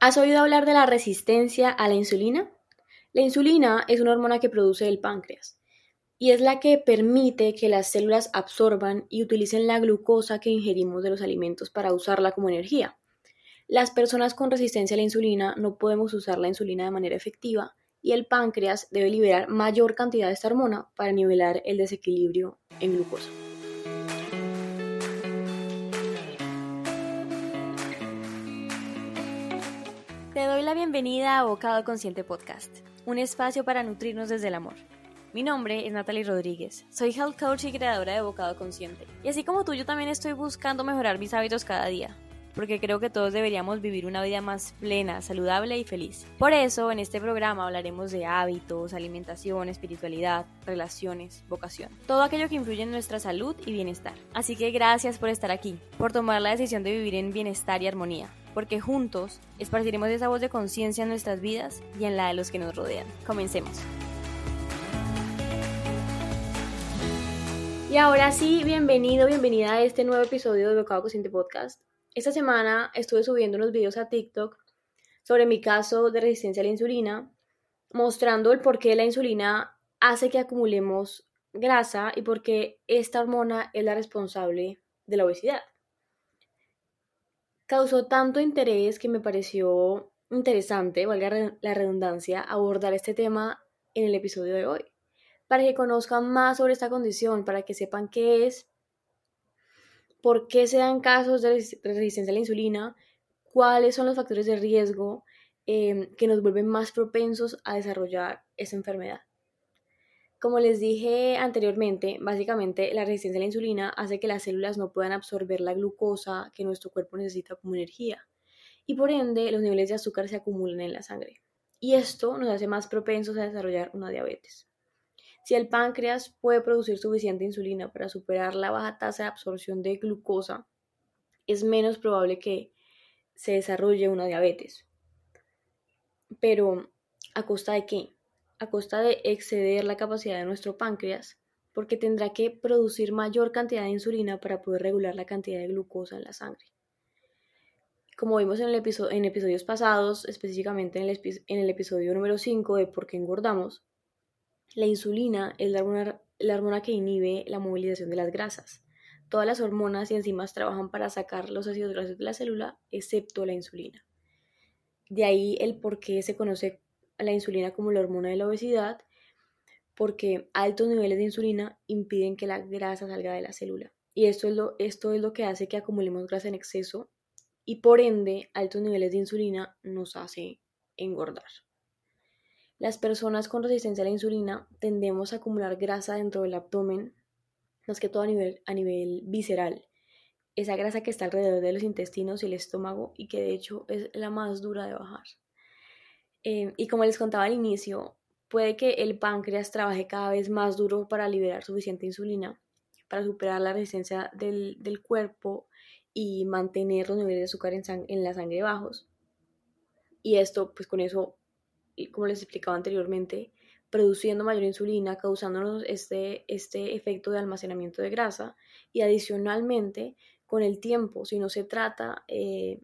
¿Has oído hablar de la resistencia a la insulina? La insulina es una hormona que produce el páncreas y es la que permite que las células absorban y utilicen la glucosa que ingerimos de los alimentos para usarla como energía. Las personas con resistencia a la insulina no podemos usar la insulina de manera efectiva y el páncreas debe liberar mayor cantidad de esta hormona para nivelar el desequilibrio en glucosa. Te doy la bienvenida a Bocado Consciente Podcast, un espacio para nutrirnos desde el amor. Mi nombre es Natalie Rodríguez, soy health coach y creadora de Bocado Consciente. Y así como tú, yo también estoy buscando mejorar mis hábitos cada día, porque creo que todos deberíamos vivir una vida más plena, saludable y feliz. Por eso, en este programa hablaremos de hábitos, alimentación, espiritualidad, relaciones, vocación, todo aquello que influye en nuestra salud y bienestar. Así que gracias por estar aquí, por tomar la decisión de vivir en bienestar y armonía porque juntos esparciremos esa voz de conciencia en nuestras vidas y en la de los que nos rodean. Comencemos. Y ahora sí, bienvenido, bienvenida a este nuevo episodio de Bocado Consciente Podcast. Esta semana estuve subiendo unos videos a TikTok sobre mi caso de resistencia a la insulina, mostrando el por qué la insulina hace que acumulemos grasa y por qué esta hormona es la responsable de la obesidad causó tanto interés que me pareció interesante, valga la redundancia, abordar este tema en el episodio de hoy, para que conozcan más sobre esta condición, para que sepan qué es, por qué se dan casos de resistencia a la insulina, cuáles son los factores de riesgo eh, que nos vuelven más propensos a desarrollar esa enfermedad. Como les dije anteriormente, básicamente la resistencia a la insulina hace que las células no puedan absorber la glucosa que nuestro cuerpo necesita como energía y por ende los niveles de azúcar se acumulan en la sangre. Y esto nos hace más propensos a desarrollar una diabetes. Si el páncreas puede producir suficiente insulina para superar la baja tasa de absorción de glucosa, es menos probable que se desarrolle una diabetes. Pero, ¿a costa de qué? A costa de exceder la capacidad de nuestro páncreas, porque tendrá que producir mayor cantidad de insulina para poder regular la cantidad de glucosa en la sangre. Como vimos en, episodios pasados, específicamente en el, en el, episodio número 5 de por qué engordamos, la insulina es la hormona, la hormona que inhibe la movilización de las grasas. Todas las hormonas y enzimas trabajan para sacar los ácidos grasos de la célula, excepto la insulina. De ahí el por qué se conoce la insulina como la hormona de la obesidad, porque altos niveles de insulina impiden que la grasa salga de la célula. Y esto es lo, esto es lo que hace que acumulemos grasa en exceso y por ende altos niveles de insulina nos hace engordar. Las personas con resistencia a la insulina tendemos a acumular grasa dentro del abdomen, más que todo a nivel, a nivel visceral. Esa grasa que está alrededor de los intestinos y el estómago y que de hecho es la más dura de bajar. Em, y como les contaba al inicio, puede que el páncreas trabaje cada vez más duro para liberar suficiente insulina, para superar la resistencia del, del cuerpo y mantener los niveles de azúcar en, en, la sangre bajos. Y esto, pues con eso, como les explicaba anteriormente, produciendo mayor insulina, causándonos este, este efecto de almacenamiento de grasa. Y adicionalmente, con el tiempo, si no se trata eh,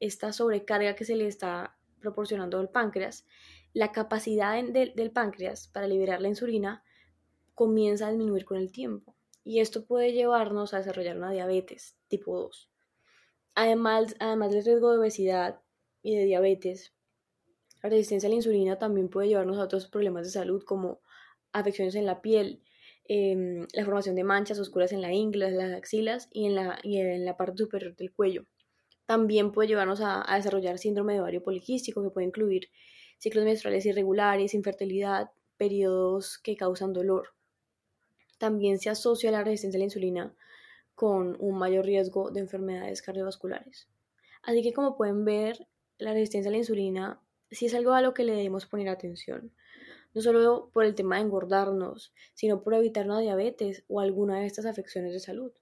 esta sobrecarga que se le está proporcionando el páncreas, la capacidad del páncreas para liberar la insulina comienza a disminuir con el tiempo. Y esto puede llevarnos a desarrollar una diabetes tipo 2. Además, además del riesgo de obesidad y de diabetes, la resistencia a la insulina también puede llevarnos a otros problemas de salud como afecciones en la piel, em, la formación de manchas oscuras en la ingle, las axilas y en la, y en la parte superior del cuello. También puede llevarnos a, desarrollar síndrome de ovario poliquístico, que puede incluir ciclos menstruales irregulares, infertilidad, periodos que causan dolor. También se asocia la resistencia a la insulina con un mayor riesgo de enfermedades cardiovasculares. Así que como pueden ver, la resistencia a la insulina sí es algo a lo que le debemos poner atención, no solo por el tema de engordarnos, sino por evitar una diabetes o alguna de estas afecciones de salud.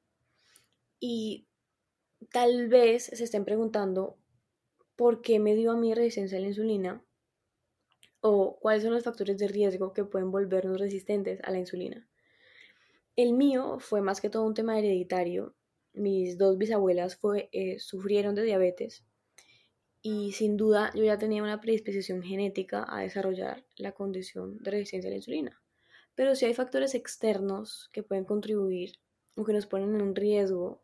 Y tal vez se estén preguntando por qué me dio a mí resistencia a la insulina o cuáles son los factores de riesgo que pueden volvernos resistentes a la insulina. El mío fue más que todo un tema hereditario. Mis dos bisabuelas eh, sufrieron de diabetes y sin duda yo ya tenía una predisposición genética a desarrollar la condición de resistencia a la insulina. Pero sí hay factores externos que pueden contribuir o que nos ponen en un riesgo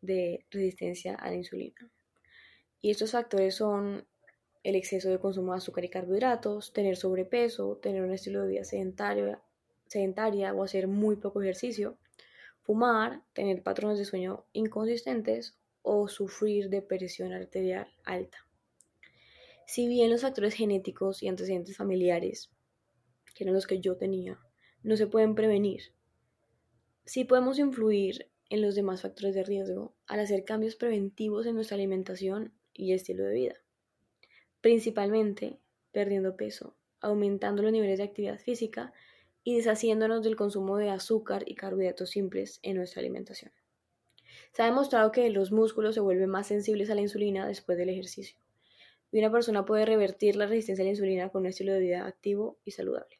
de resistencia a la insulina. Y estos factores son el exceso de consumo de azúcar y carbohidratos, tener sobrepeso, tener un estilo de vida sedentario, sedentaria o hacer muy poco ejercicio, fumar, tener patrones de sueño inconsistentes o sufrir de presión arterial alta. Si bien los factores genéticos y antecedentes familiares, que eran los que yo tenía, no se pueden prevenir, sí podemos influir en los demás factores de riesgo al hacer cambios preventivos en nuestra alimentación y estilo de vida, principalmente perdiendo peso, aumentando los niveles de actividad física y deshaciéndonos del consumo de azúcar y carbohidratos simples en nuestra alimentación. Se ha demostrado que los músculos se vuelven más sensibles a la insulina después del ejercicio y una persona puede revertir la resistencia a la insulina con un estilo de vida activo y saludable.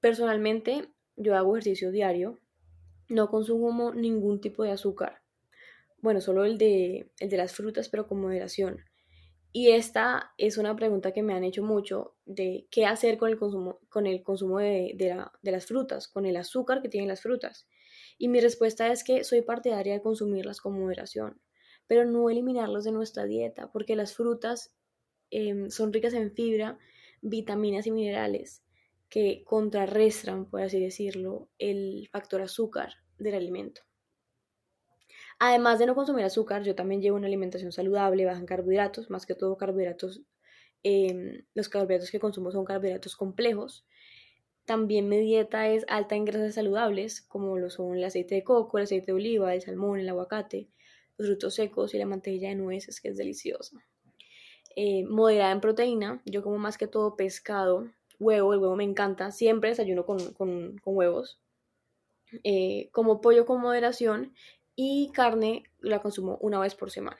Personalmente, yo hago ejercicio diario, no consumo ningún tipo de azúcar, bueno, solo el de, el de las frutas, pero con moderación. Y esta es una pregunta que me han hecho mucho de qué hacer con el consumo, con el consumo de, de las frutas, con el azúcar que tienen las frutas. Y mi respuesta es que soy partidaria de consumirlas con moderación pero no eliminarlos de nuestra dieta, porque las frutas em, son ricas en fibra, vitaminas y minerales que contrarrestan, por así decirlo, el factor azúcar del alimento. Además de no consumir azúcar, yo también llevo una alimentación saludable, baja en carbohidratos, más que todo carbohidratos, em, los carbohidratos que consumo son carbohidratos complejos. También mi dieta es alta en grasas saludables, como lo son el aceite de coco, el aceite de oliva, el salmón, el aguacate, los frutos secos y la mantequilla de nueces, que es deliciosa. Eh, moderada en proteína, yo como más que todo pescado, huevo, el huevo me encanta, siempre desayuno con, con, huevos. Eh, como pollo con moderación y carne la consumo una vez por semana.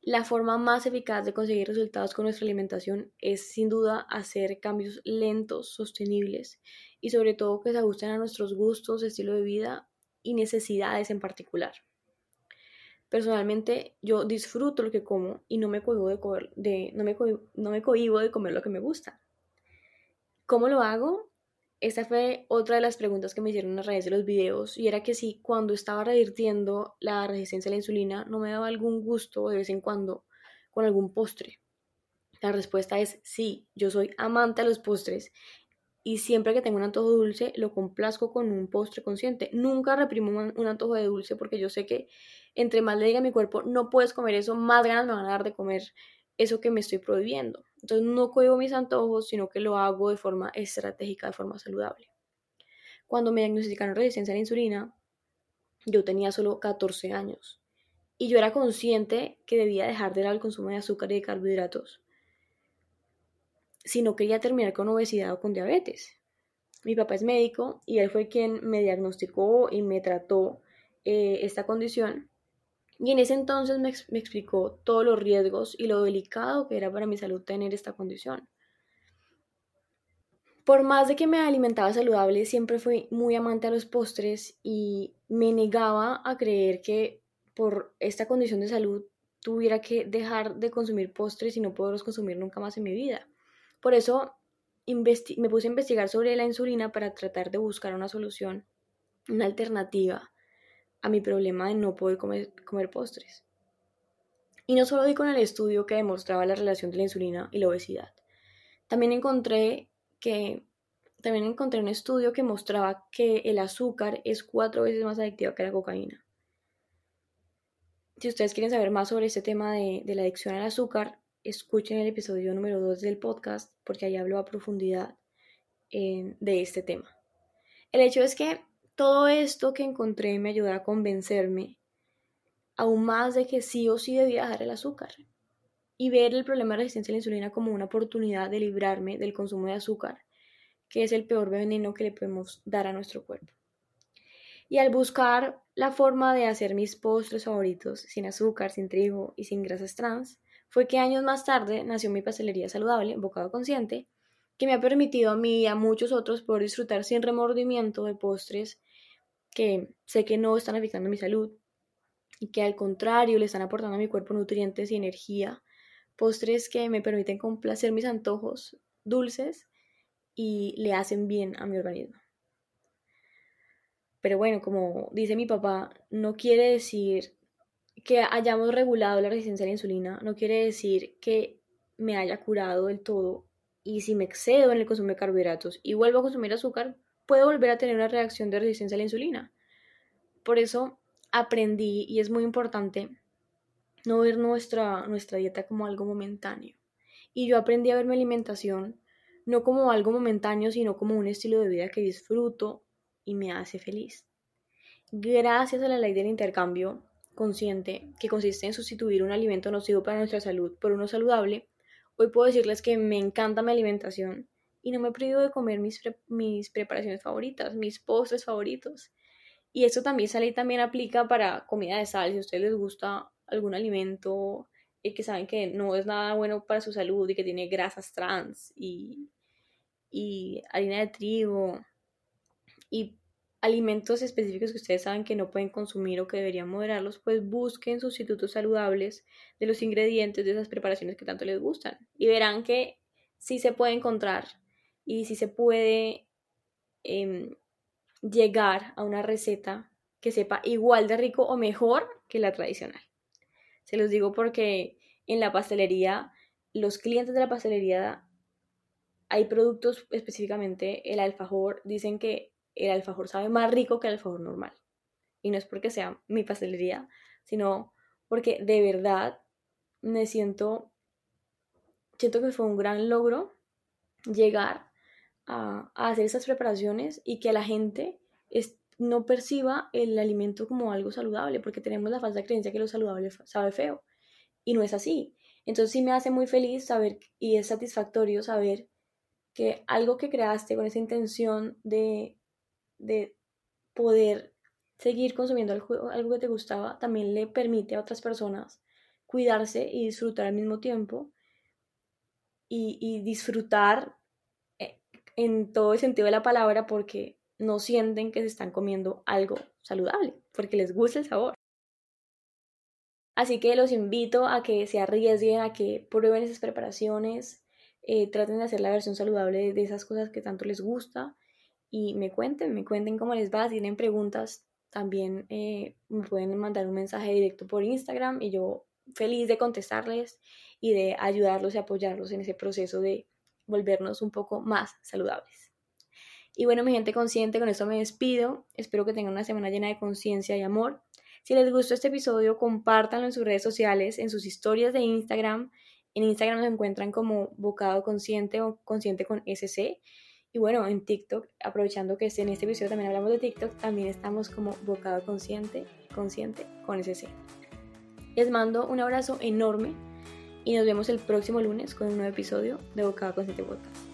La forma más eficaz de conseguir resultados con nuestra alimentación es sin duda hacer cambios lentos, sostenibles y sobre todo que se ajusten a nuestros gustos, estilo de vida y necesidades en particular. Personalmente yo disfruto lo que como y no me cohibo de, comer, de, no me no me de comer lo que me gusta. ¿Cómo lo hago? Esta fue otra de las preguntas que me hicieron a raíz de los videos y era que si cuando estaba revirtiendo la resistencia a la insulina no me daba algún gusto de vez en cuando con algún postre. La respuesta es sí, yo soy amante a los postres y siempre que tengo un antojo dulce lo complazco con un postre consciente. Nunca reprimo un antojo de dulce porque yo sé que entre más le diga a mi cuerpo, no puedes comer eso, más ganas me van a dar de comer eso que me estoy prohibiendo. Entonces no cohibo mis antojos, sino que lo hago de forma estratégica, de forma saludable. Cuando me diagnosticaron resistencia a la insulina, yo tenía solo 14 años y yo era consciente que debía dejar de lado el consumo de azúcar y de carbohidratos si no quería terminar con obesidad o con diabetes. Mi papá es médico y él fue quien me diagnosticó y me trató eh, esta condición. Y en ese entonces me, me explicó todos los riesgos y lo delicado que era para mi salud tener esta condición. Por más de que me alimentaba saludable, siempre fui muy amante a los postres y me negaba a creer que por esta condición de salud tuviera que dejar de consumir postres y no poderlos consumir nunca más en mi vida. Por eso me puse a investigar sobre la insulina para tratar de buscar una solución, una alternativa a mi problema de no poder comer, postres. Y no solo di con el estudio que demostraba la relación de la insulina y la obesidad. También encontré que también encontré un estudio que mostraba que el azúcar es cuatro veces más adictiva que la cocaína. Si ustedes quieren saber más sobre este tema de, la adicción al azúcar, escuchen el episodio número 2 del podcast porque ahí hablo a profundidad eh, de este tema. El hecho es que todo esto que encontré me ayudó a convencerme aún más de que sí o sí debía dejar el azúcar y ver el problema de resistencia a la insulina como una oportunidad de librarme del consumo de azúcar, que es el peor veneno que le podemos dar a nuestro cuerpo. Y al buscar la forma de hacer mis postres favoritos sin azúcar, sin trigo y sin grasas trans, fue que años más tarde nació mi pastelería saludable, Bocado Consciente, que me ha permitido a mí y a muchos otros poder disfrutar sin remordimiento de postres que sé que no están afectando mi salud y que al contrario le están aportando a mi cuerpo nutrientes y energía, postres que me permiten complacer mis antojos dulces y le hacen bien a mi organismo. Pero bueno, como dice mi papá, no quiere decir que hayamos regulado la resistencia a la insulina, no quiere decir que me haya curado del todo y si me excedo en el consumo de carbohidratos y vuelvo a consumir azúcar, puedo volver a tener una reacción de resistencia a la insulina. Por eso aprendí, y es muy importante, no ver nuestra, nuestra dieta como algo momentáneo. Y yo aprendí a ver mi alimentación no como algo momentáneo, sino como un estilo de vida que disfruto y me hace feliz. Gracias a la ley del intercambio consciente, que consiste en sustituir un alimento nocivo para nuestra salud por uno saludable, hoy puedo decirles que me encanta mi alimentación y no me he perdido de comer mis, mis preparaciones favoritas, mis postres favoritos. Y eso también sale también aplica para comida de sal. Si a ustedes les gusta algún alimento y que saben que no es nada bueno para su salud y que tiene grasas trans y, y harina de trigo y alimentos específicos que ustedes saben que no pueden consumir o que deberían moderarlos, pues busquen sustitutos saludables de los ingredientes de esas preparaciones que tanto les gustan. Y verán que sí se puede encontrar y sí se puede em, llegar a una receta que sepa igual de rico o mejor que la tradicional. Se los digo porque en la pastelería, los clientes de la pastelería, hay productos específicamente, el alfajor, dicen que el alfajor sabe más rico que el alfajor normal. Y no es porque sea mi pastelería, sino porque de verdad me siento, siento que fue un gran logro llegar a, hacer esas preparaciones y que la gente no perciba el alimento como algo saludable, porque tenemos la falsa creencia que lo saludable sabe feo. Y no es así. Entonces sí me hace muy feliz saber y es satisfactorio saber que algo que creaste con esa intención de, de poder seguir consumiendo algo, algo que te gustaba también le permite a otras personas cuidarse y disfrutar al mismo tiempo y, y disfrutar eh, en todo el sentido de la palabra porque no sienten que se están comiendo algo saludable, porque les gusta el sabor. Así que los invito a que se arriesguen, a que prueben esas preparaciones, eh, traten de hacer la versión saludable de esas cosas que tanto les gusta y me cuenten, me cuenten cómo les va, si tienen preguntas también eh, me pueden mandar un mensaje directo por Instagram y yo feliz de contestarles y de ayudarlos y apoyarlos en ese proceso de volvernos un poco más saludables. Y bueno, mi gente consciente, con esto me despido. Espero que tengan una semana llena de conciencia y amor. Si les gustó este episodio, compártanlo en sus redes sociales, en sus historias de Instagram. En Instagram nos encuentran como Bocado Consciente o Consciente con SC. Y bueno, en TikTok, aprovechando que en este episodio también hablamos de TikTok, también estamos como Bocado Consciente, Consciente con SC. Les mando un abrazo enorme y nos vemos el próximo lunes con un nuevo episodio de Bocado Consciente Podcast.